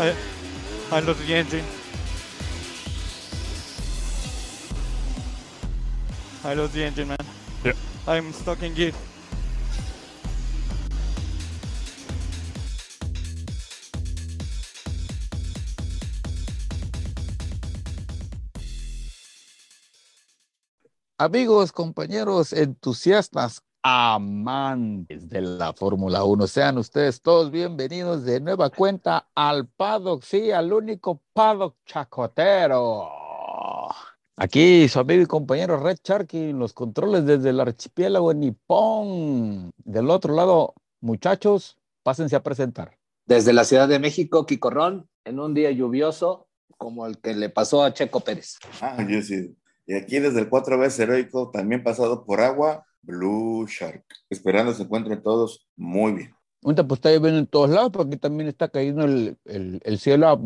I, I lost the engine. I lost the engine, man. Yeah. I'm stuck in gear. Amigos, compañeros, entusiastas, amantes de la Fórmula 1, sean ustedes todos bienvenidos de nueva cuenta al paddock, sí, al único paddock chacotero. Aquí su amigo y compañero Red Sharky en los controles desde el archipiélago Nippon. Del otro lado, muchachos, pásense a presentar. Desde la Ciudad de México, Quicorrón, en un día lluvioso como el que le pasó a Checo Pérez. Ah, yo sí. Y aquí desde el cuatro veces heroico, también pasado por agua, Blue Shark. Esperando se encuentren todos muy bien. Ahorita pues está lloviendo en todos lados, porque también está cayendo el, el, el cielo a,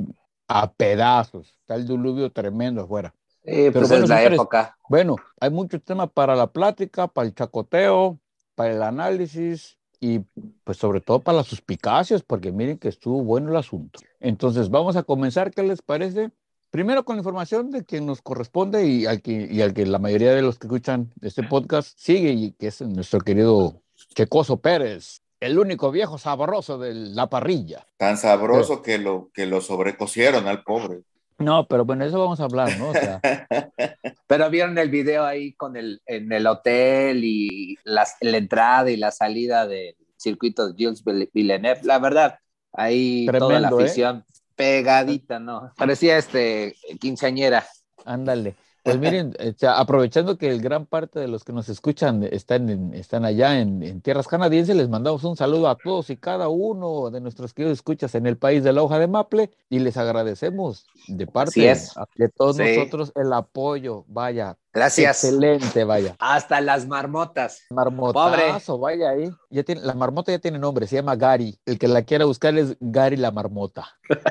a, pedazos. Está el diluvio tremendo afuera. Eh, pues bueno, es la señores, época. Bueno, hay muchos temas para la plática, para el chacoteo, para el análisis y pues sobre todo para las suspicacias, porque miren que estuvo bueno el asunto. Entonces vamos a comenzar, ¿qué les parece? Primero con la información de que nos corresponde y al que, y al que la mayoría de los que escuchan este podcast sigue y que es nuestro querido Checoso Pérez, el único viejo sabroso de la parrilla. Tan sabroso pero, que, lo, que lo sobrecocieron al pobre. No, pero bueno, eso vamos a hablar, ¿no? O sea, pero vieron el video ahí con el, en el hotel y las, la entrada y la salida del circuito de Jules Villeneuve. La verdad, ahí Tremendo, toda la afición. ¿eh? Pegadita, ¿no? Parecía este quinceañera. Ándale. Pues miren, aprovechando que el gran parte de los que nos escuchan están, en, están allá en, en, tierras canadienses, les mandamos un saludo a todos y cada uno de nuestros queridos escuchas en el país de la hoja de Maple y les agradecemos de parte es. de todos sí. nosotros el apoyo. Vaya. Gracias. Excelente, vaya. Hasta las marmotas. Marmotazo, Pobre. vaya ahí. Ya tiene, la marmota ya tiene nombre, se llama Gary. El que la quiera buscar es Gary la marmota.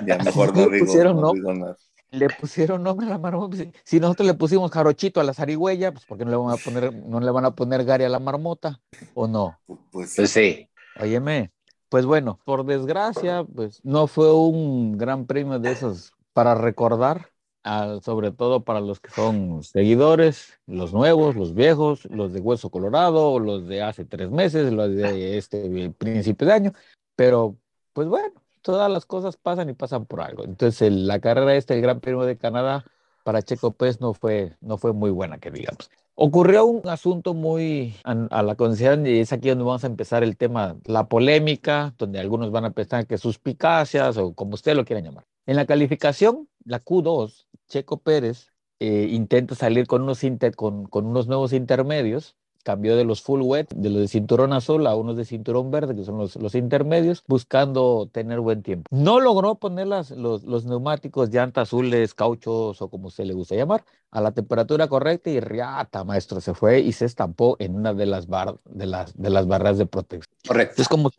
Ya mejor no digo, pusieron, no, no, digo le pusieron nombre a la marmota. Si nosotros le pusimos jarochito a la zarigüeya, pues ¿por qué no le van a poner, no le van a poner Gary a la marmota? ¿O no? Pues, pues sí. Óyeme, pues bueno, por desgracia, pues no fue un gran premio de esos para recordar, a, sobre todo para los que son seguidores, los nuevos, los viejos, los de Hueso Colorado, los de hace tres meses, los de este principio de año, pero pues bueno, todas las cosas pasan y pasan por algo. Entonces, el, la carrera esta, el Gran Premio de Canadá, para Checo Pérez no fue, no fue muy buena, que digamos. Ocurrió un asunto muy a, a la conciencia y es aquí donde vamos a empezar el tema, la polémica, donde algunos van a pensar que suspicacias o como usted lo quiera llamar. En la calificación, la Q2, Checo Pérez eh, intenta salir con unos, inter, con, con unos nuevos intermedios cambió de los full wet, de los de cinturón azul a unos de cinturón verde, que son los, los intermedios, buscando tener buen tiempo. No logró poner las, los, los, neumáticos, llantas azules, cauchos o como usted le gusta llamar, a la temperatura correcta y riata, maestro, se fue y se estampó en una de las, bar, de las, de las barras de protección. Correcto. Entonces, como,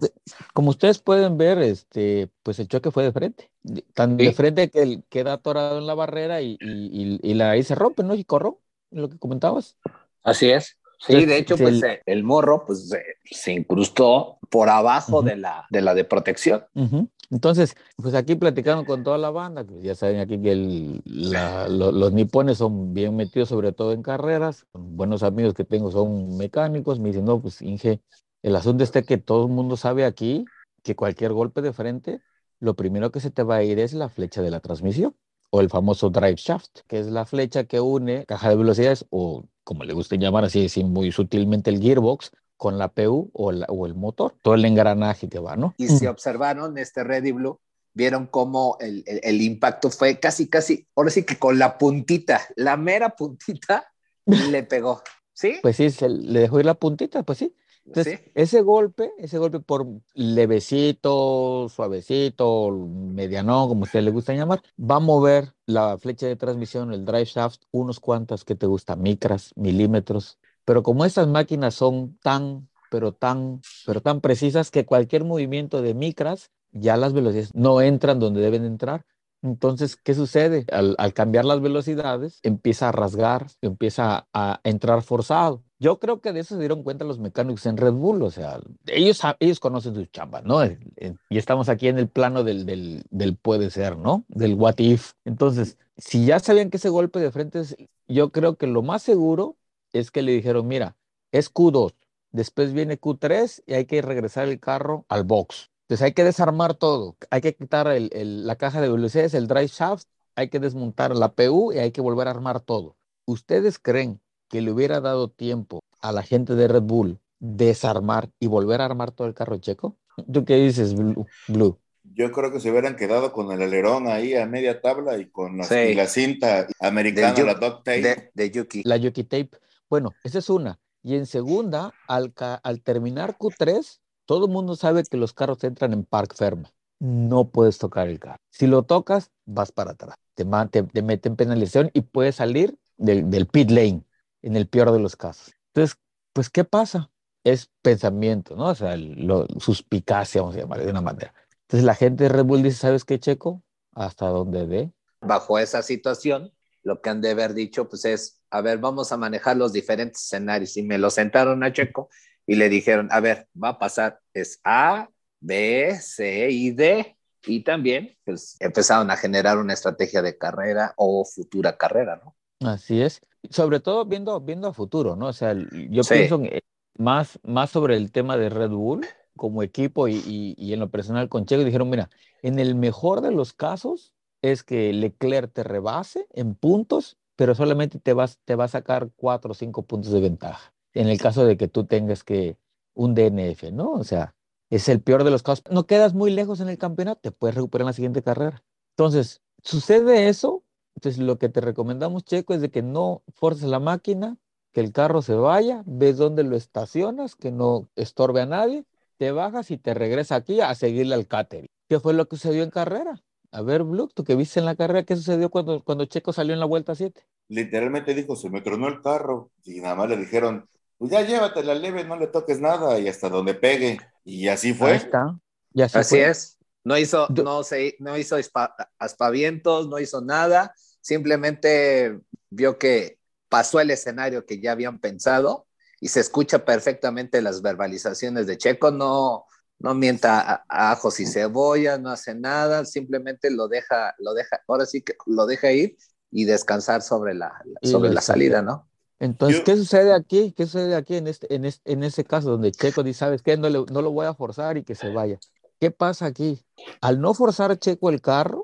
como ustedes pueden ver, este, pues el choque fue de frente. Tan sí. de frente que él queda atorado en la barrera y, y, y, y la, ahí se rompe, ¿no? Y corró, lo que comentabas. Así es. Sí, de hecho, pues el, el morro pues se, se, incrustó por abajo uh -huh. de, la, de la de protección. Uh -huh. Entonces, pues aquí platicando con toda la banda, que ya saben aquí que el, la, lo, los nipones son bien metidos, sobre todo en carreras. Buenos amigos que tengo son mecánicos. Me dicen, no, pues Inge, el asunto está que todo el mundo sabe aquí que cualquier golpe de frente, lo primero que se te va a ir es la flecha de la transmisión o el famoso drive shaft, que es la flecha que une caja de velocidades o como le gusta llamar así, así muy sutilmente el gearbox con la PU o, la, o, el motor, todo el engranaje que va, ¿no? Y si observaron este Red y Blue, vieron cómo el, el, el, impacto fue casi, casi, ahora sí que con la puntita, la mera puntita le pegó, ¿sí? Pues sí, se le dejó ir la puntita, pues sí. Entonces, ¿Sí? ese golpe, ese golpe por levecito, suavecito, mediano, como usted le gusta llamar, va a mover la flecha de transmisión, el drive shaft, unos cuantas que te gusta, micras, milímetros. Pero como estas máquinas son tan, pero tan, pero tan precisas que cualquier movimiento de micras, ya las velocidades no entran donde deben entrar. Entonces, ¿qué sucede? Al, al cambiar las velocidades, empieza a rasgar, empieza a entrar forzado Yo creo que de eso se dieron cuenta los mecánicos en Red Bull, o sea, ellos, ellos conocen sus chambas, ¿no? Y estamos aquí en el plano del, del, puede ser, ¿no? Del what if. Entonces, si ya sabían que ese golpe de frente, es, yo creo que lo más seguro es que le dijeron, mira, es Q2, después viene Q3 y hay que regresar el carro al box. Entonces hay que desarmar todo, hay que quitar la caja de velocidades, el drive shaft, hay que desmontar la PU y hay que volver a armar todo. ¿Ustedes creen que le hubiera dado tiempo a la gente de Red Bull desarmar y volver a armar todo el carro checo? ¿Tú qué dices, Blue? Yo creo que se hubieran quedado con el alerón ahí a media tabla y con la, y la cinta americana, la duct tape. De, de, Yuki. La Yuki tape. Bueno, esa es una. Y en segunda, al, al terminar Q3, todo el mundo sabe que los carros entran en park ferma. No puedes tocar el carro. Si lo tocas, vas para atrás. Te, te, te meten penalización y puedes salir del, del pit lane, en el peor de los casos. Entonces, pues, ¿qué pasa? Es pensamiento, ¿no? O sea, lo, suspicacia, vamos a llamarle de una manera. Entonces la gente de Red Bull dice, ¿sabes qué, Checo? Hasta dónde dé. Bajo esa situación, lo que han de haber dicho, pues es, a ver, vamos a manejar los diferentes escenarios. Y me lo sentaron a Checo y le dijeron, a ver, va a pasar, es A, B, C y D. Y también, pues, empezaron a generar una estrategia de carrera o futura carrera, ¿no? Así es. Sobre todo viendo, viendo a futuro, ¿no? O sea, yo sí. pienso más, más sobre el tema de Red Bull como equipo y, y, y en lo personal con Checo. Dijeron, mira, en el mejor de los casos es que Leclerc te rebase en puntos, pero solamente te, vas, te va a sacar cuatro o cinco puntos de ventaja. En el caso de que tú tengas que un DNF, ¿no? O sea, es el peor de los casos. No quedas muy lejos en el campeonato, te puedes recuperar en la siguiente carrera. Entonces, sucede eso, entonces, lo que te recomendamos, Checo, es de que no forces la máquina, que el carro se vaya, ves dónde lo estacionas, que no estorbe a nadie, te bajas y te regresa aquí a seguirle al catering. ¿Qué fue lo que sucedió en carrera? A ver, Blue, tú que viste en la carrera, ¿qué sucedió cuando, cuando Checo salió en la vuelta 7? Literalmente dijo, se me tronó el carro y nada más le dijeron, pues ya llévatela leve, no le toques nada y hasta donde pegue. Y así fue. Ahí está. Y así, así fue. es. No hizo, no, se, no hizo aspavientos, no hizo nada, simplemente vio que pasó el escenario que ya habían pensado y se escucha perfectamente las verbalizaciones de Checo, no, no mienta a, a ajos y cebolla, no hace nada, simplemente lo deja, lo deja, ahora sí que lo deja ir y descansar sobre la, sobre la salida, ¿no? Entonces, Yo, ¿qué sucede aquí? ¿Qué sucede aquí en este, en este, en ese caso donde Checo dice, sabes qué, no, le, no lo voy a forzar y que se vaya? ¿Qué pasa aquí? Al no forzar Checo el carro,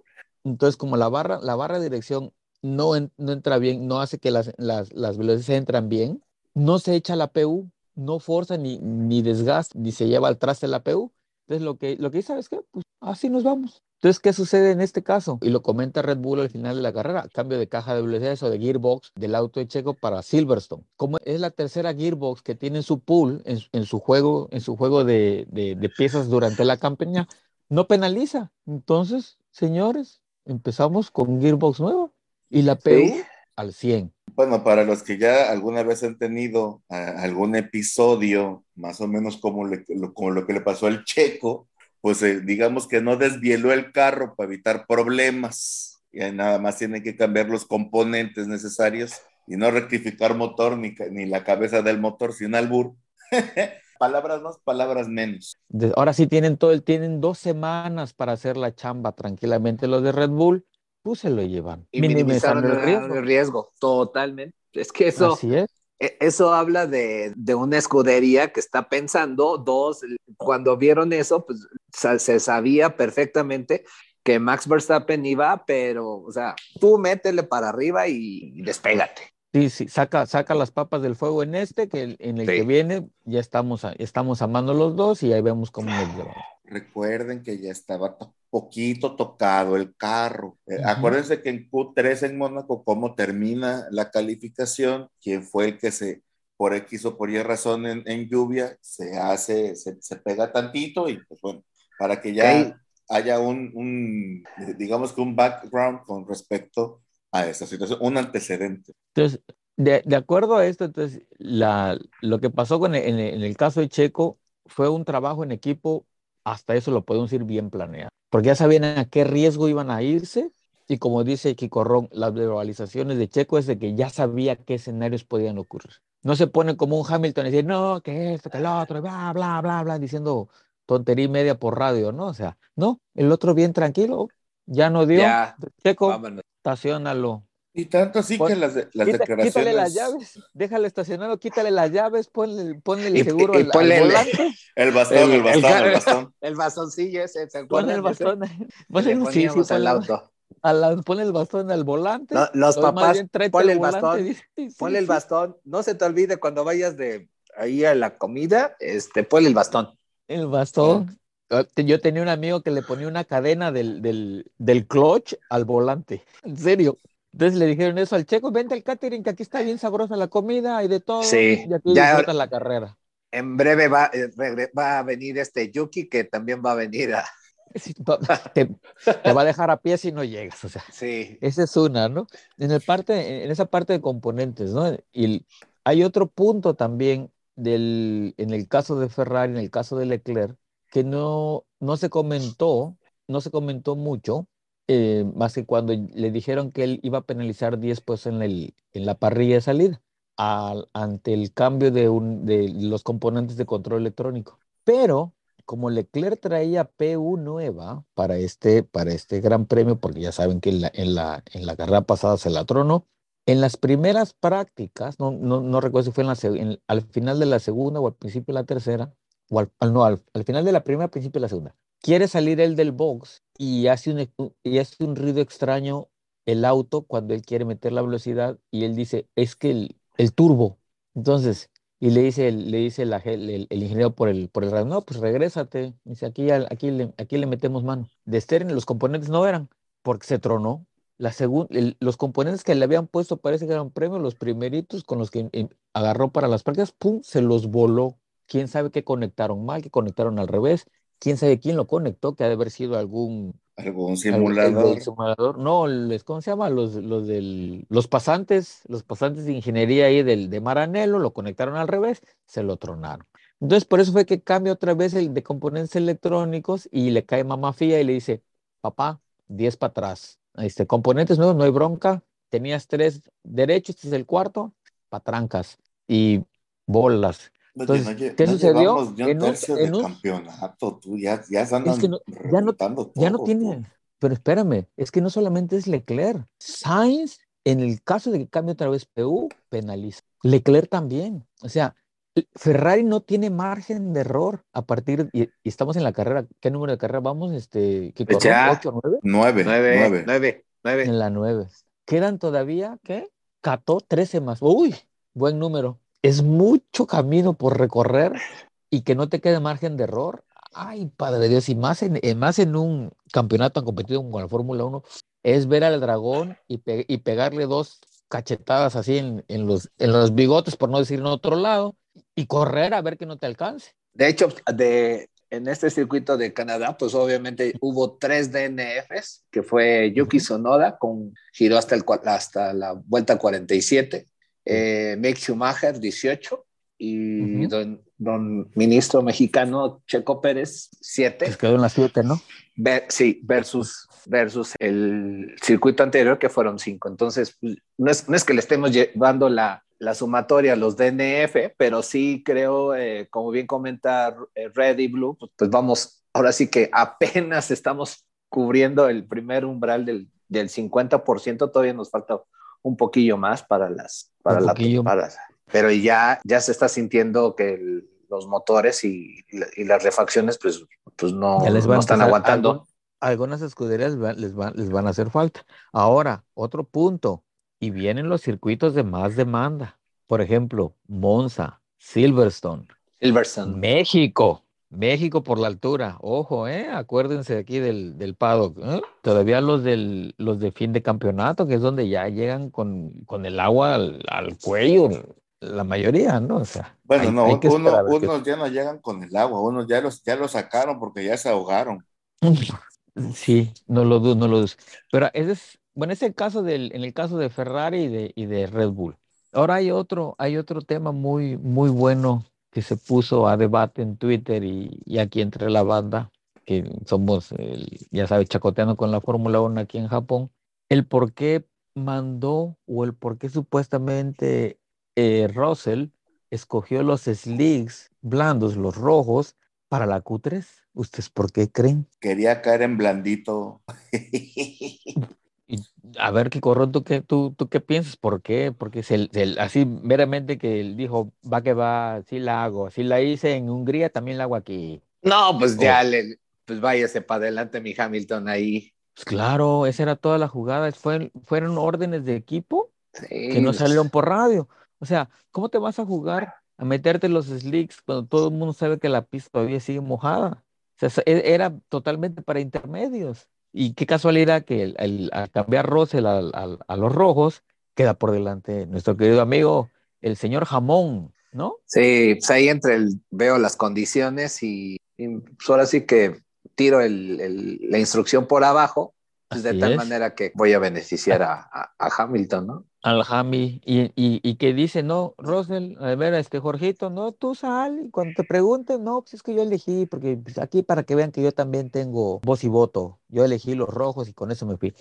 entonces como la barra, la barra de dirección no, no entra bien, no hace que las, las, las, velocidades entran bien, no se echa la PU, no forza ni, ni desgasta, ni se lleva al traste la PU. Entonces lo que, lo que dice, ¿sabes qué? Pues así nos vamos. Entonces, ¿qué sucede en este caso? Y lo comenta Red Bull al final de la carrera, cambio de caja de velocidades o de gearbox del auto de Checo para Silverstone. Como es la tercera gearbox que tiene en su pool, en, en su juego, en su juego de, de piezas durante la campaña, no penaliza. Entonces, señores, empezamos con gearbox nueva y la PU sí. al 100. Bueno, para los que ya alguna vez han tenido uh, algún episodio, más o menos como, le, lo, como lo que le pasó al Checo, pues eh, digamos que no desvieló el carro para evitar problemas. Y nada más tienen que cambiar los componentes necesarios y no rectificar motor ni, ni la cabeza del motor sin albur. palabras más, palabras menos. Ahora sí tienen todo el, tienen dos semanas para hacer la chamba tranquilamente los de Red Bull, pues se lo llevan. Y minimizaron el riesgo. el riesgo. Totalmente. Es que eso, Así es. eso habla de, de, una escudería que está pensando, dos, cuando vieron eso, pues se sabía perfectamente que Max Verstappen iba, pero, o sea, tú métele para arriba y, y despégate. Sí, sí, saca, saca las papas del fuego en este, que en el sí. que viene ya estamos, estamos amando los dos y ahí vemos cómo nos llevamos. Recuerden que ya estaba to poquito tocado el carro. Eh, uh -huh. Acuérdense que en Q3 en Mónaco, cómo termina la calificación, quién fue el que se, por X o por Y razón en, en lluvia, se hace, se, se, pega tantito y pues bueno, para que ya haya un, un, digamos que un background con respecto a esa situación, un antecedente. Entonces, de, de acuerdo a esto, entonces, la, lo que pasó con el, en, el, en, el, caso de Checo fue un trabajo en equipo, hasta eso lo podemos ir bien planeado, porque ya sabían a qué riesgo iban a irse, y como dice Ron, las verbalizaciones de Checo es de que ya sabía qué escenarios podían ocurrir. no se pone como un Hamilton y dice, no, que esto, que el otro, bla, bla, bla, bla, diciendo tontería media por radio, ¿no? O sea, no, el otro bien tranquilo, ya no dio. Ya, Checo, vámonos. estacionalo. Y tanto así Pon- que las, de- las Quita- declaraciones. Quítale las llaves, déjale estacionado, quítale las llaves, ponle, ponle el Y- seguro y al, al ponle el- volante, El bastón, El- el, bastón, el- el bastón. El bastoncillo ese, ¿se ponle acuerdan? el bastón, ponle, le sí, sí, al ponle- auto. a la- ponle el bastón al volante. No, los papás, ponle el volante, bastón, dice, sí, ponle el sí. bastón. No se te olvide cuando vayas de ahí a la comida, este, ponle el bastón. El bastón. Ah, Yo tenía un amigo que le ponía una cadena del, del, del clutch al volante. En serio. Entonces le dijeron eso al checo, vente al catering, que aquí está bien sabrosa la comida, hay de todo. Sí, Y aquí ya- disfrutas la carrera. En breve va, eh, va a venir este Yuki, que también va a venir a. Sí, Te, te va a dejar a pie si no llegas. O sea, Sí. esa es una, ¿no? En, el parte, en esa parte de componentes, ¿no? Y hay otro punto también del, en el caso de Ferrari, en el caso de Leclerc, que no, no se comentó, no se comentó mucho, eh, más que cuando le dijeron que él iba a penalizar 10 pues en, el, en la parrilla de salida al- ante el cambio de, un, de los componentes de control electrónico. Pero como Leclerc traía P1 nueva para este, para este gran premio, porque ya saben que en la, en la, carrera pasada se la tronó, en las primeras prácticas, no, no, no recuerdo si fue en la, al final de la segunda o al principio de la tercera, o al, no, al, al final de la primera, al principio de la segunda, quiere salir él del box y hace un, y hace un ruido extraño el auto cuando él quiere meter la velocidad y él dice, es que el, el turbo. Entonces, y le dice, le dice el, ingeniero por el, por el radio, no, pues regrésate. Dice, aquí, aquí, le, aquí le metemos mano. De Stern los componentes no eran, porque se tronó. La los componentes que le habían puesto para ese gran premio, los primeritos con los que em, agarró para las prácticas, ¡pum! se los voló. ¿Quién sabe qué conectaron mal, qué conectaron al revés? ¿Quién sabe quién lo conectó? Que ha de haber sido algún Algún simulador. del simulador. No, les, ¿cómo se llama? Los, los del, los pasantes, los pasantes de ingeniería ahí del, de Maranello lo conectaron al revés, se lo tronaron. Entonces, por eso fue que cambia otra vez el de componentes electrónicos y le cae mamá fía y le dice, papá, 10 para atrás. Este, componentes nuevos, no hay bronca. Tenías tres derechos, este es el cuarto, patrancas y bolas. Oye, Entonces, no lle- ¿qué no sucedió? un En un- tercio en de un- campeonato, tú ya, ya se andan que no- ya no- reventando Ya no todo, tiene, pero espérame, es que no solamente es Leclerc. Sainz, en el caso de que cambie otra vez PU, penaliza. Leclerc también. O sea, Ferrari no tiene margen de error a partir, y, y estamos en la carrera, ¿qué número de carrera vamos? Este, ¿qué Pues corrió? ya. ¿8 9? Nueve, Nueve, nueve. nueve, nueve. En la 9. Quedan todavía, ¿qué? 14, 13 más. Uy, buen número. Es mucho camino por recorrer y que no te quede margen de error. Ay, padre de Dios, y más en, en- más en un campeonato tan competido como la Fórmula 1, es ver al dragón y, pe- y pegarle dos cachetadas así en, en los, en los bigotes, por no decir en otro lado, y correr a ver que no te alcance. De hecho, de, en este circuito de Canadá, pues obviamente hubo tres DNFs, que fue Yuki Sonoda, con giró hasta, el, hasta la vuelta 47, eh, Mick Schumacher, 18, y Ujú. don, don ministro mexicano Checo Pérez, 7. Pues quedó en las 7, ¿no? Ver- sí, versus, versus el circuito anterior que fueron cinco. Entonces, pues, no es, no es que le estemos llevando la, la sumatoria a los DNF, pero sí creo, eh, como bien comenta eh, Red y Blue, pues, pues vamos, ahora sí que apenas estamos cubriendo el primer umbral del, del 50%, todavía nos falta un poquillo más para las, para Un la, poquillo. para- pero ya, ya se está sintiendo que el- los motores y, y las refacciones, pues, pues no, les no están aguantando. algunas escuderías les, va- les van a hacer falta. Ahora, otro punto, y vienen los circuitos de más demanda. Por ejemplo, Monza, Silverstone, Silverstone. México. México por la altura. Ojo, ¿eh? Acuérdense aquí del, del paddock. ¿eh? Todavía los, del, los de fin de campeonato, que es donde ya llegan con, con el agua al, al cuello, la mayoría, ¿no? O sea, Bueno, hay- no, hay que uno- unos ya no llegan con el agua, unos ya los, ya los sacaron porque ya se ahogaron. Sí, no lo dudo, no lo dudo. Pero ese es, bueno, es el caso del, en el caso de Ferrari y de, y de Red Bull. Ahora hay otro, hay otro tema muy, muy bueno que se puso a debate en Twitter y, y aquí entre la banda, que somos, ya sabes, chacoteando con la Fórmula 1 aquí en Japón, el por qué mandó o el por qué supuestamente eh, Russell escogió los slicks blandos, los rojos, para la Q3. ¿Ustedes por qué creen? Quería caer en blandito. a ver, qué ¿tú qué, tú, tú qué piensas? ¿Por qué? Porque así meramente que él dijo, va que va, así la hago, así la hice en Hungría, también la hago aquí. No, pues ya, le, pues váyase para adelante mi Hamilton ahí. Pues claro, esa era toda la jugada, fueron órdenes de equipo que no salieron por radio. O sea, ¿cómo te vas a jugar a meterte los slicks cuando todo el mundo sabe que la pista todavía sigue mojada? O sea, era totalmente para intermedios. Y qué casualidad que el, al cambiar Russell a, los rojos, queda por delante nuestro querido amigo, el señor Jamón, ¿no? Sí, pues ahí entre el, veo las condiciones y, pues ahora sí que tiro la instrucción por abajo, pues de tal manera que voy a beneficiar a, Hamilton, ¿no? Al Hami, y, y, que dice, no, Russell, a ver, este Jorgito, no, tú sal, y cuando te pregunten, no, pues es que yo elegí, porque pues, aquí para que vean que yo también tengo voz y voto, yo elegí los rojos y con eso me fui.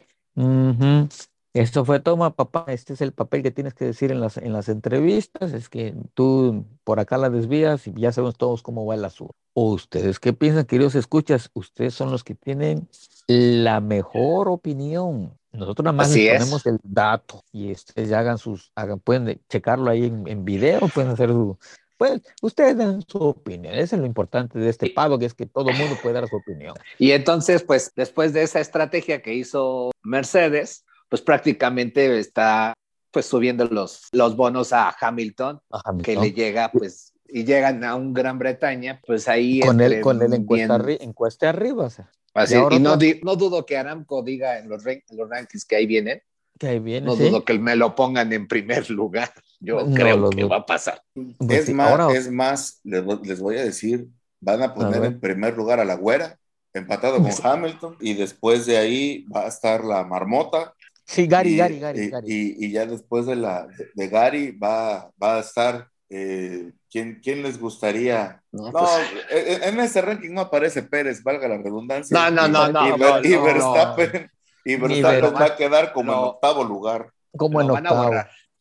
Esto fue, toma papá, este es el papel que tienes que decir en las, en las entrevistas, es que tú por acá la desvías y ya sabemos todos cómo va el asunto. ¿O ustedes qué piensan, queridos escuchas? Ustedes son los que tienen la mejor opinión. Nosotros nada más les ponemos el dato y ustedes ya hagan sus, hagan, pueden checarlo ahí en, en video, pueden hacer su, pues ustedes dan su opinión. Eso es lo importante de este pago, que es que todo el mundo puede dar su opinión. Y entonces, pues después de esa estrategia que hizo Mercedes, pues prácticamente está pues subiendo los, los bonos a Hamilton, que le llega pues y llegan a un Gran Bretaña, pues ahí con él con el encuesta, arriba, o sea. Y, no, no, dudo que Aramco diga en los, los rankings que ahí vienen. Que ahí viene, no dudo que me lo pongan en primer lugar. Yo creo que va a pasar. Pues es, más, es más, les, voy a decir, van a poner en primer lugar a la güera, empatado con Hamilton, y después de ahí va a estar la marmota, Sí, Gary, Gary, Gary. Y, ya después de, la, de, Gary va, va a estar. Eh, ¿quién, ¿quién, les gustaría? No, pues, en, ese ranking no aparece Pérez, valga la redundancia. No, no, no, no. Y, Verstappen, y Verstappen va a quedar como en octavo lugar. Como en octavo.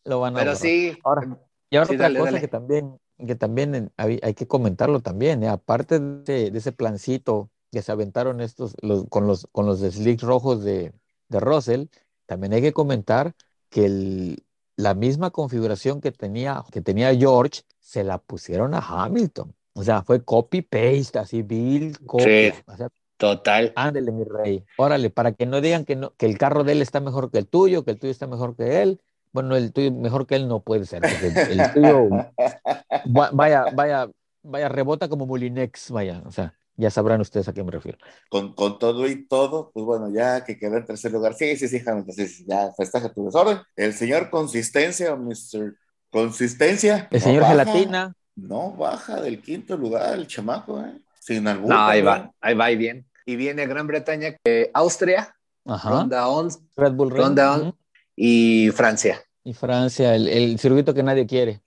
Lo van a Pero sí. Ahora, y ahora otra cosa que también, que también hay, hay que comentarlo también, ¿eh? aparte de, de, ese plancito que se aventaron estos los, con los con los slicks rojos de, de Russell, también hay que comentar que la misma configuración que tenía, que tenía George se la pusieron a Hamilton. O sea, fue copy-paste, así, Bill, copy. total. Ándele, mi rey. Órale, para que no digan que, no, que el carro de él está mejor que el tuyo, que el tuyo está mejor que él. Bueno, el tuyo mejor que él no puede ser, el, tuyo, vaya, vaya, vaya, rebota como Molinex, vaya, o sea, ya sabrán ustedes a qué me refiero. Con, con, todo y todo, pues bueno, ya que quedó en tercer lugar. Sí, sí, sí, sí, ya festeja tu desorden. El señor Consistencia, Mr. Consistencia. El señor Gelatina. No baja del quinto lugar el chamaco, ¿eh? Sin algún. No, ahí va, ahí va y bien. Y viene Gran Bretaña, eh, Austria, Ronda 11, Red Bull Ronda y Francia. Y Francia, el, el circuito que nadie quiere.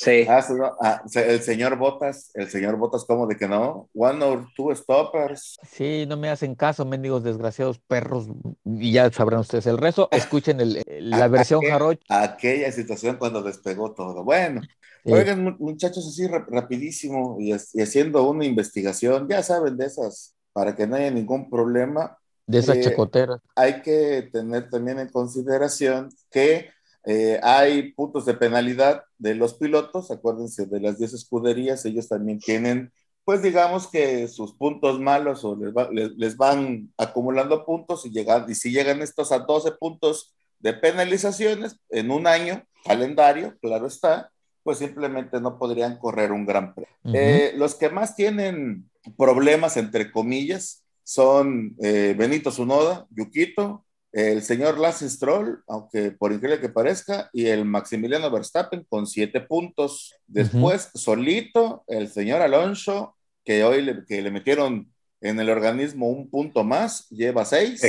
Sí. Ah, ah, el señor Botas, el señor Botas, ¿cómo de que no? One or two stoppers. Sí, no me hacen caso, mendigos desgraciados perros, y ya sabrán ustedes el resto. Escuchen la versión jarocha. Aquella situación cuando despegó todo. Bueno, oigan, muchachos, así rapidísimo y, haciendo una investigación, ya saben de esas, para que no haya ningún problema. De esas eh, checoteras. Hay que tener también en consideración que eh, hay puntos de penalidad de los pilotos, acuérdense de las 10 escuderías, ellos también tienen, pues digamos que sus puntos malos o les, van acumulando puntos y, llegan, y si llegan estos a 12 puntos de penalizaciones en un año, calendario, claro está, pues simplemente no podrían correr un gran premio. Eh, los que más tienen problemas, entre comillas, son eh, Benito Zunoda, Yuquito, el señor Lance Stroll, aunque por increíble que parezca, y el Maximiliano Verstappen con siete puntos. Después, solito, el señor Alonso, que hoy le, que le metieron en el organismo un punto más, lleva seis.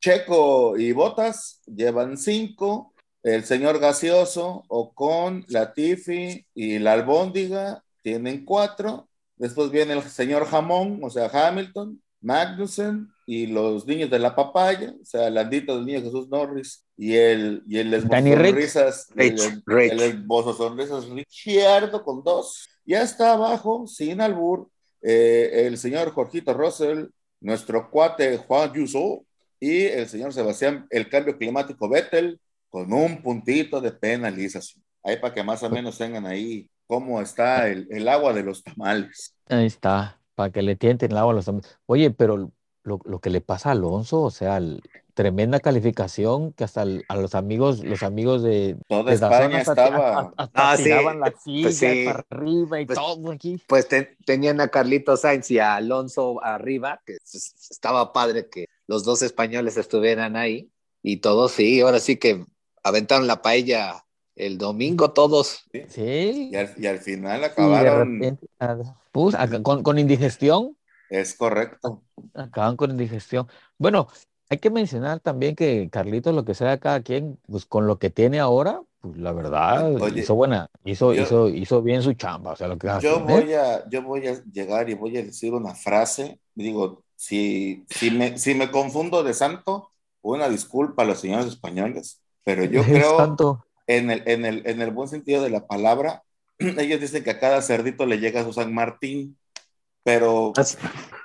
Checo y Botas llevan cinco. El señor Gaseoso, Ocon, Latifi y la Albóndiga tienen cuatro. Después viene el señor Jamón, o sea, Hamilton, Magnussen y los niños de la papaya, o sea, Landito del niño Jesús Norris y el, y el esbozo sonrisas, el, el, esbozo sonrisas Richardo con dos. Ya está abajo, sin albur, eh, el señor Jorgito Russell, nuestro cuate Juan Yuso y el señor Sebastián, el cambio climático Vettel, con un puntito de penalización. Ahí para que más o menos tengan ahí cómo está el, el agua de los tamales. Ahí está para que le tienten el agua a los Oye, pero lo, lo, que le pasa a Alonso, o sea, tremenda calificación que hasta a los amigos, los amigos de toda España estaba. ah, tiraban la pues silla para arriba y pues, todo aquí. Pues tenían a Carlitos Sainz y a Alonso arriba, que estaba padre que los dos españoles estuvieran ahí y todos sí, ahora sí que aventaron la paella el domingo todos. Sí. Y, al, final acabaron. pues, con, con, indigestión. Es correcto. Acaban con indigestión. Bueno, hay que mencionar también que Carlitos, lo que sea cada quien, pues con lo que tiene ahora, pues la verdad, hizo buena, hizo, hizo, hizo bien su chamba. O sea, lo que yo, voy a, yo voy a llegar y voy a decir una frase. Digo, si, si, me, si me confundo de santo, una disculpa a los señores españoles, pero yo creo. Santo en el, en el, en el buen sentido de la palabra, ellos dicen que a cada cerdito le llega su San Martín, pero,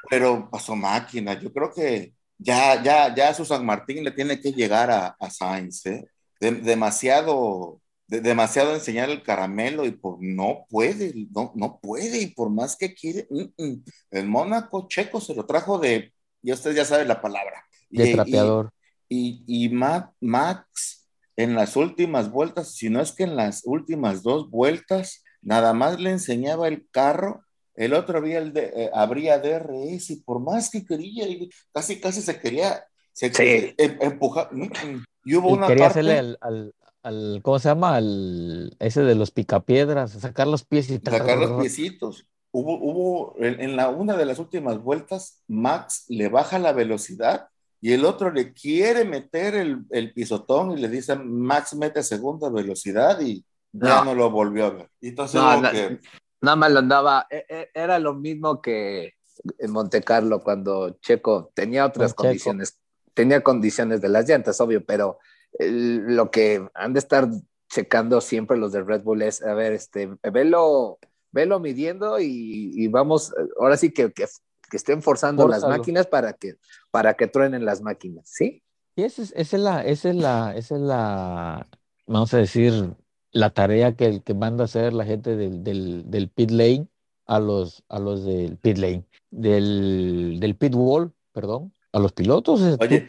pero pasó máquina. Yo creo que ya, ya, ya su San Martín le tiene que llegar a, a Sainz, ¿eh? demasiado, demasiado enseñar el caramelo y por no puede, no, no puede, y por más que quiere, el Mónaco checo se lo trajo de, y usted ya sabe la palabra. De y, trapeador. Y, y, Max en las últimas vueltas, si no es que en las últimas dos vueltas, nada más le enseñaba el carro, el otro había el de, eh, abría DRS y por más que quería, casi casi se quería se em, empujar. Mm, mm, y hubo una quería hacerle al, al, ¿cómo se llama? Al, ese de los picapiedras, sacar los pies y sacar los piecitos. Hubo, hubo en, en la una de las últimas vueltas, Max le baja la velocidad y el otro le quiere meter el, el pisotón y le dice, Max mete segunda velocidad y ya no lo volvió a ver. entonces nada más lo andaba, e, e, era lo mismo que en Monte Carlo cuando Checo tenía otras condiciones, tenía condiciones de las llantas, obvio, pero lo que han de estar checando siempre los de Red Bull es, a ver, este, velo, velo midiendo y, y vamos, ahora sí que, que que estén forzando las máquinas para que, para que truenen las máquinas, ¿sí? Y esa es, esa es la, esa es la, esa es la, vamos a decir, la tarea que, que manda a hacer la gente del, del, del pit lane a los, a los del pit lane, del, del pit wall, perdón, a los pilotos. Oye,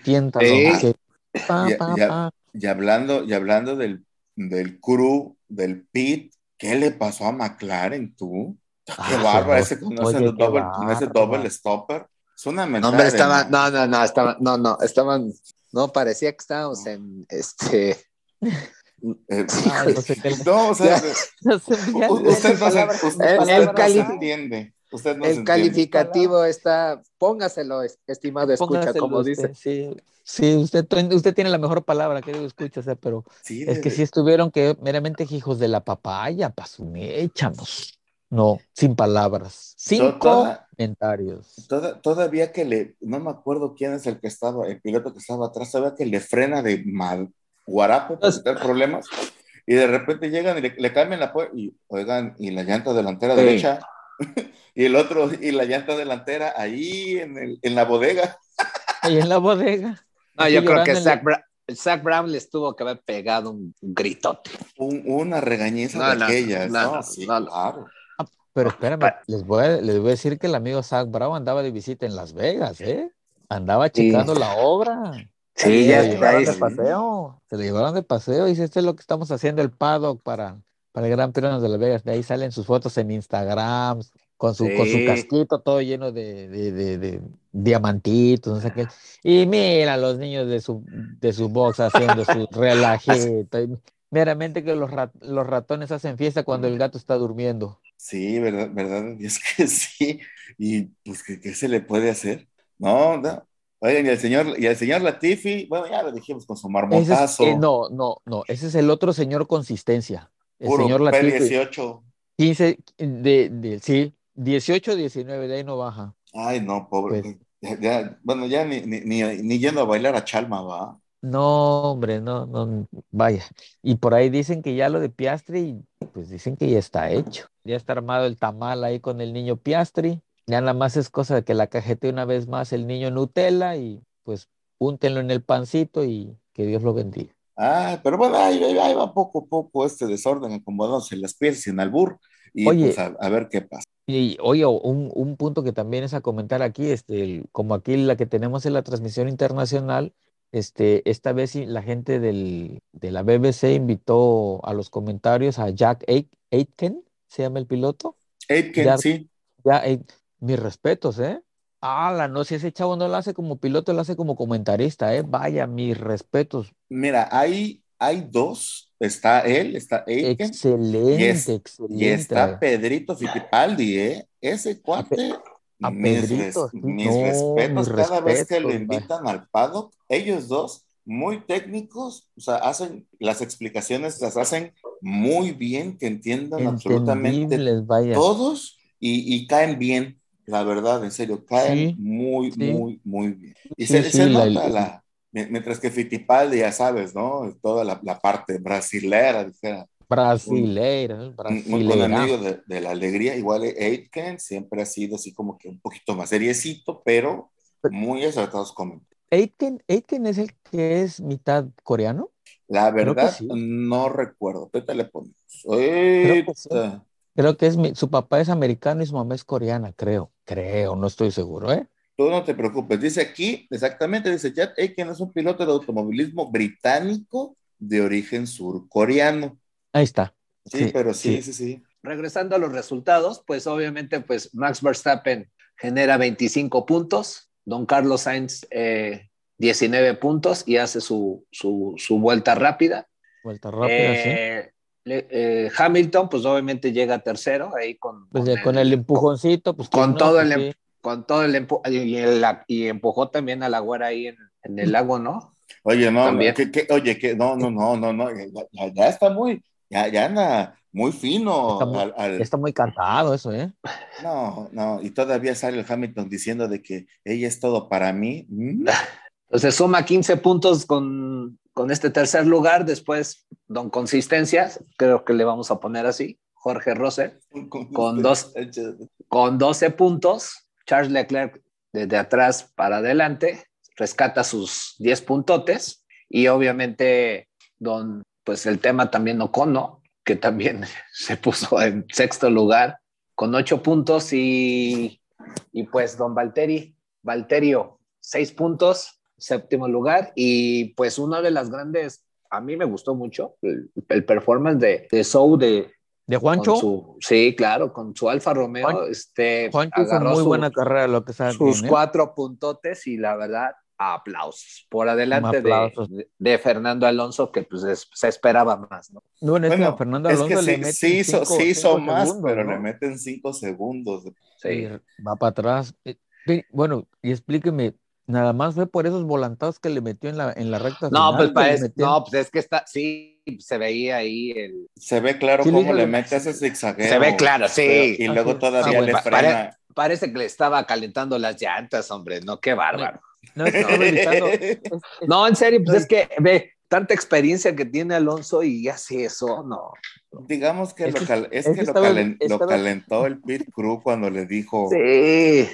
y, hablando, y hablando del, del crew, del pit, ¿qué le pasó a McLaren tú? Qué ah, bárbaro ese con ese, double stopper. Es una mentada. No, estaba, no, no, no, estaban, no, no, estaban, no, parecía que estábamos en este. Eh, no, o sea, usted no entiende. Usted no el calificativo está, póngaselo, estimado escucha, como dice. Sí, sí usted, usted tiene la mejor palabra, que escucha, pero es que si estuvieron que meramente hijos de la papaya, échanos. No, sin palabras. Cinco comentarios. todavía que le, no me acuerdo quién es el que estaba, el piloto que estaba atrás, todavía que le frena de mal, guarapo para tener problemas, y de repente llegan y le, cambian la puerta, y oigan, y la llanta delantera derecha, y el otro, y la llanta delantera ahí en, el, en la bodega. Ahí en la bodega. No, yo creo que Zach, Brown les tuvo que haber pegado un gritote. una regañiza de aquellas, ¿no? Sí, claro. Pero espérame, les voy, a, les voy a decir que el amigo Zach Bravo andaba de visita en Las Vegas, ¿eh? Andaba checando la obra. Sí, ya se de paseo. Se le llevaron de paseo. Dice, esto es lo que estamos haciendo el paddock para, para el Gran Premio de Las Vegas. De ahí salen sus fotos en Instagram, con su, con su casquito todo lleno de, de, de, diamantitos, no sé qué. Y mira los niños de su, de su box haciendo su relajito. Meramente que los, los ratones hacen fiesta cuando el gato está durmiendo. Sí, verdad, verdad, es que sí. Y pues, ¿qué, se le puede hacer? No, no. Oigan, y el señor, y el señor Latifi, bueno, ya lo dijimos con su marmotazo. Eh, no, no, no, ese es el otro señor consistencia. El señor Latifi. 18. 15, de, de, sí, 18, 19, de ahí no baja. Ay, no, pobre. Pues, bueno, ya ni, ni, ni, yendo a bailar a Chalma, va. No, hombre, no, no, vaya. Y por ahí dicen que ya lo de Piastri, pues dicen que ya está hecho. Ya está armado el tamal ahí con el niño Piastri. Ya nada más es cosa de que la cajete una vez más el niño Nutella y pues úntenlo en el pancito y que Dios lo bendiga. Ah, pero bueno, ahí, va poco a poco este desorden acomodándose las piezas en albur y pues a, ver qué pasa. Y oye, un, un, punto que también es a comentar aquí, este, como aquí la que tenemos en la transmisión internacional, este, esta vez la gente del, de la BBC invitó a los comentarios a Jack Aitken, se llama el piloto. Aitken, sí. Ya, mis respetos, ¿eh? Ah, no, si ese chavo no lo hace como piloto, lo hace como comentarista, ¿eh? Vaya, mis respetos. Mira, hay, hay dos. Está él, está Aitken. Excelente, excelente. Y está Pedrito Fittipaldi, ¿eh? Ese cuate a mis, respetos cada vez que lo invitan al paddock, ellos dos, muy técnicos, o sea, hacen las explicaciones, las hacen muy bien, que entiendan absolutamente todos y, caen bien, la verdad, en serio, caen muy, muy, muy bien. Y se, nota la, mientras que Fittipaldi, ya sabes, ¿no? Toda la, la parte brasilera, dijera Brasileira, brasileira. Un, amigo de, la alegría, igual Aitken siempre ha sido así como que un poquito más seriecito, pero muy acertados con Aitken, Aitken es el que es mitad coreano. La verdad, no recuerdo. ¿Qué te le pones? Creo que, es su papá es americano y su mamá es coreana, creo. Creo, no estoy seguro, ¿eh? Tú no te preocupes. Dice aquí, exactamente, dice Chad Aitken es un piloto de automovilismo británico de origen surcoreano. Ahí está. Sí, pero sí, sí, sí, Regresando a los resultados, pues obviamente, pues Max Verstappen genera 25 puntos, Don Carlos Sainz 19 eh, puntos y hace su, su, vuelta rápida. Vuelta rápida, sí. Eh, eh, Hamilton, pues obviamente llega tercero ahí con, pues con, el, empujoncito, pues con todo el em, con todo el y, empujó también a la güera ahí en, el lago, ¿no? Oye, no, que, oye, que no, no, no, no, no, ya está muy, ya, ya anda muy fino. Está muy, cantado eso, ¿eh? No, no, y todavía sale el Hamilton diciendo de que ella es todo para mí. Mm. Entonces suma 15 puntos con, con este tercer lugar, después Don Consistencias, creo que le vamos a poner así, Jorge Rose, con, dos, con 12 puntos, Charles Leclerc desde atrás para adelante, rescata sus 10 puntotes y obviamente Don pues el tema también Ocono, que también se puso en sexto lugar con ocho puntos y, y pues don Valteri, Valterio, seis puntos, séptimo lugar y pues una de las grandes, a mí me gustó mucho el, performance de, de Sou de... ¿De Juancho? sí, claro, con su Alfa Romeo. este, Juancho hizo muy buena carrera, lo que sabe. Sus cuatro puntotes y la verdad, aplausos por adelante de, Fernando Alonso, que pues se esperaba más, ¿no? Bueno, es que Fernando Alonso le meten sí, hizo, sí hizo más, pero le meten cinco segundos. Sí. Va para atrás. Eh, bueno, y explíqueme, nada más fue por esos volantados que le metió en la, en la recta. No, pues, parece, no, pues es que está, sí, se veía ahí el... Se ve claro cómo le mete ese zigzagueo. Se ve claro, sí. y luego ah, todavía le frena. parece que le estaba calentando las llantas, hombre, no, qué bárbaro. No, en serio, pues es que ve tanta experiencia que tiene Alonso y hace eso, no. Digamos que, lo, calentó el pit crew cuando le dijo. Sí.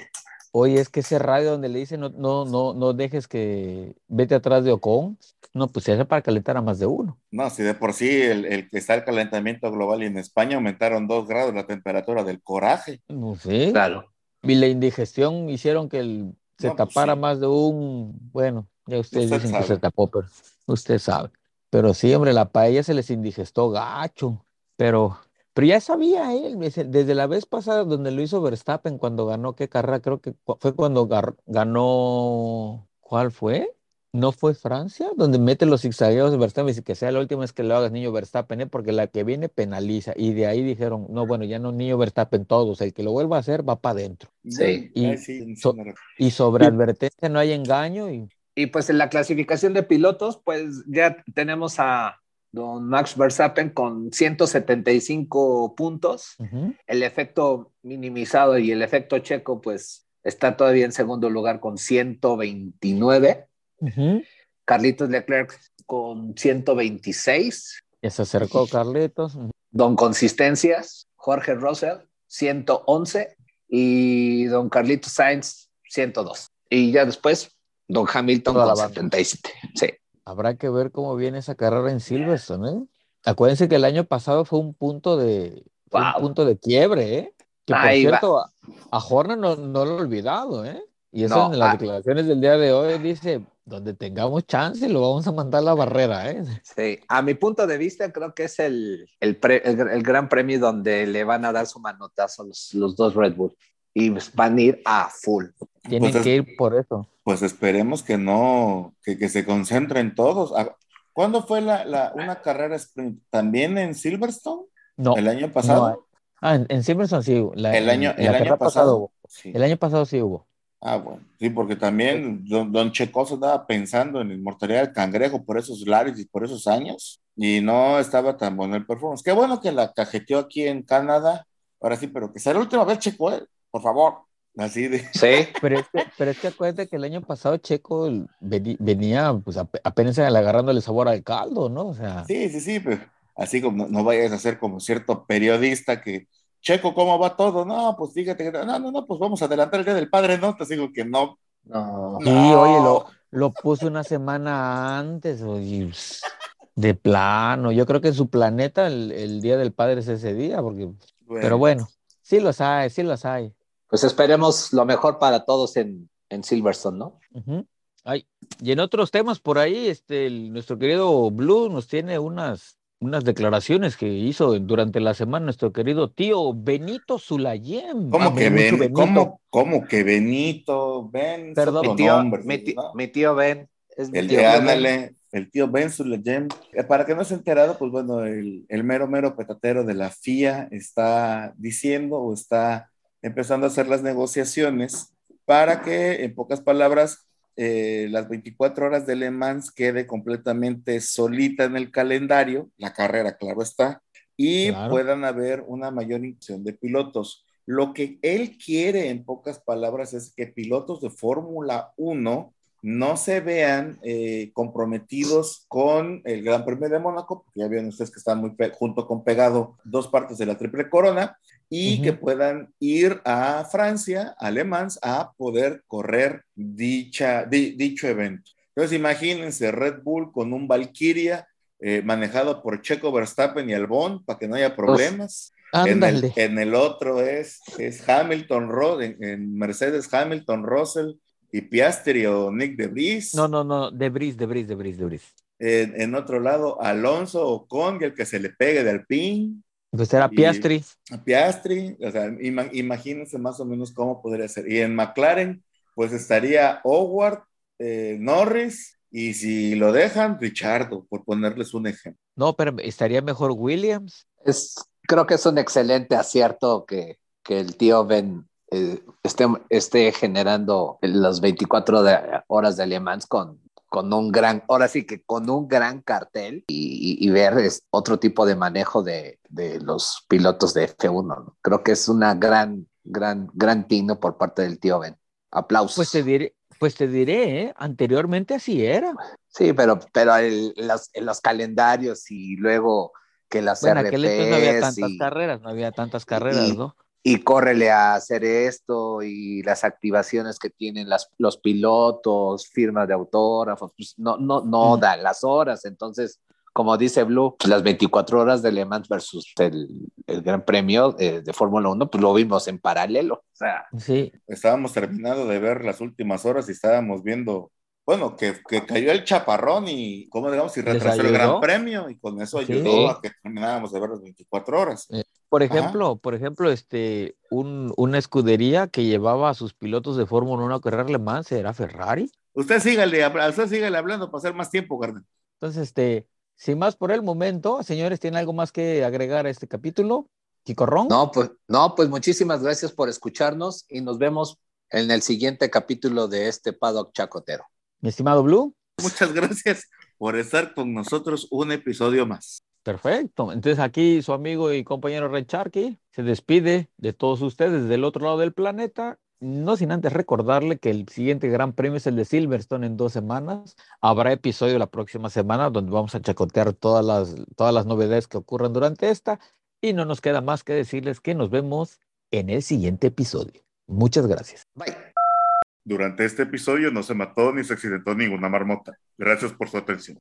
Oye, es que ese radio donde le dice no, no, no, no dejes que vete atrás de Ocon, no, pues se hace para calentar a más de uno. No, si de por sí el, el que está el calentamiento global y en España aumentaron dos grados la temperatura del coraje. No sé. Claro. Y la indigestión hicieron que el se tapara más de un, bueno, ya ustedes dicen que se tapó, pero usted sabe. Pero sí, hombre, la paella se les indigestó gacho, pero, pero ya sabía él, desde la vez pasada donde lo hizo Verstappen cuando ganó, ¿qué carrera? Creo que fue cuando ganó, ¿cuál fue? ¿No fue Francia? Donde mete los zigzagueos de Verstappen y dice que sea la última vez que lo hagas niño Verstappen, ¿eh? porque la que viene penaliza. Y de ahí dijeron, no, bueno, ya no niño Verstappen todos, el que lo vuelva a hacer va para adentro. Sí. Y, sobre advertencia no hay engaño. Y... y pues en la clasificación de pilotos, pues ya tenemos a don Max Verstappen con 175 puntos. El efecto minimizado y el efecto checo, pues está todavía en segundo lugar con 129. Carlitos Leclerc con 126. Ya se acercó Carlitos. Don Consistencias, Jorge Russell, 111. Y don Carlitos Sainz, 102. Y ya después, don Hamilton con 77. Sí. Habrá que ver cómo viene esa carrera en Silverstone, ¿eh? Acuérdense que el año pasado fue un punto de, un punto de quiebre, ¿eh? Que por cierto, a, Horner no, no, lo he olvidado, ¿eh? Y eso en las ah. declaraciones del día de hoy dice, donde tengamos chance lo vamos a mandar a la barrera, ¿eh? Sí, a mi punto de vista creo que es el, el, el, gran premio donde le van a dar su manotazo los, los dos Red Bull y van a ir a full. Tienen pues que ir por eso. Pues esperemos que no, que, que se concentren todos. Ah, ¿Cuándo fue la, la, una carrera sprint? ¿También en Silverstone? No. ¿El año pasado? Ah, en, Silverstone sí. el año, el año pasado. El año pasado sí hubo. Ah, bueno, sí, porque también don, don Checoso estaba pensando en inmortalidad del cangrejo por esos lares y por esos años, y no estaba tan bueno el performance. Qué bueno que la cajeteó aquí en Canadá, ahora sí, pero que sea la última vez, Checo, eh, por favor. Así de. Sí. Pero es que, pero es que acuérdate que el año pasado Checo venía pues apenas agarrándole sabor al caldo, ¿no? O sea. Sí, sí, sí, pero así como no vayas a ser como cierto periodista que, Checo, ¿cómo va todo? No, pues fíjate, no, no, no, pues vamos a adelantar el día del padre, ¿no? Te digo que no. No. Sí, oye, lo, lo puse una semana antes, oye, de plano. Yo creo que en su planeta el, día del padre es ese día, porque. Pero bueno, sí los hay, sí los hay. Pues esperemos lo mejor para todos en, en Silverstone, ¿no? Ay, y en otros temas por ahí, este, nuestro querido Blue nos tiene unas, unas declaraciones que hizo durante la semana nuestro querido tío Benito Zulayem. ¿Cómo, que, ben, ¿cómo, ¿cómo, que Benito? Ben, Perdón, mi tío, mi, tío, Ben. Es el tío ándale, el tío Ben Zulayem. Eh, para que no se enterado, pues bueno, el, el mero, mero petatero de la FIA está diciendo o está empezando a hacer las negociaciones para que, en pocas palabras, eh, las 24 horas de Le Mans quede completamente solita en el calendario, la carrera, claro está, y puedan haber una mayor inclusión de pilotos. Lo que él quiere, en pocas palabras, es que pilotos de Fórmula 1 no se vean eh, comprometidos con el Gran Premio de Mónaco, porque ya vieron ustedes que están muy junto con pegado dos partes de la Triple Corona, y que puedan ir a Francia, a a poder correr dicha, dicho evento. Entonces imagínense Red Bull con un Valkyria eh, manejado por Checo Verstappen y Albon para que no haya problemas. en, el, en, el, otro es, es Hamilton, en, en Mercedes Hamilton, Russell, y Piastri o Nick Debris. No, no, no, Debris, Debris, Debris, Debris. En, en otro lado, Alonso o Con, el que se le pegue del pin. Pues era Piastri. Piastri, o sea, imagínense más o menos cómo podría ser. Y en McLaren, pues estaría Howard, eh, Norris, y si lo dejan, Richardo, por ponerles un ejemplo. No, pero estaría mejor Williams. Es, creo que es un excelente acierto que, que el tío Ben eh, esté, esté, generando las 24 horas de Alemans con, con un gran, ahora sí que con un gran cartel y, ver otro tipo de manejo de, de los pilotos de F1. Creo que es una gran, gran, gran tino por parte del tío Ben. Aplausos. Pues te diré, pues te diré, ¿eh? anteriormente así era. Sí, pero, pero en los calendarios y luego que las bueno, RPs no había tantas carreras, no había tantas carreras, ¿no? Y córrele a hacer esto y las activaciones que tienen las, los pilotos, firmas de autógrafos, pues no, no, no dan las horas. Entonces, como dice Blue, pues las 24 horas de Le Mans versus el, el Gran Premio eh, de Fórmula 1, pues lo vimos en paralelo. O sea, sí. Estábamos terminando de ver las últimas horas y estábamos viendo bueno, que, que, cayó el chaparrón y, ¿cómo digamos? Y retrasó el gran premio y con eso ayudó a que termináramos de ver las 24 horas. Eh, por ejemplo, por ejemplo, este, un, una escudería que llevaba a sus pilotos de Fórmula 1 a correr Le Mans era Ferrari. Usted sígale, usted sígale hablando para hacer más tiempo, Garden. Entonces, este, sin más por el momento, señores, ¿tienen algo más que agregar a este capítulo? ¿Quicorrón? No, pues, no, pues muchísimas gracias por escucharnos y nos vemos en el siguiente capítulo de este Paddock Chacotero. Mi estimado Blue. Muchas gracias por estar con nosotros un episodio más. Perfecto. Entonces aquí su amigo y compañero Red Sharky se despide de todos ustedes del otro lado del planeta no sin antes recordarle que el siguiente gran premio es el de Silverstone en dos semanas. Habrá episodio la próxima semana donde vamos a chacotear todas las, todas las novedades que ocurran durante esta. Y no nos queda más que decirles que nos vemos en el siguiente episodio. Muchas gracias. Bye. Durante este episodio no se mató ni se accidentó ninguna marmota. Gracias por su atención.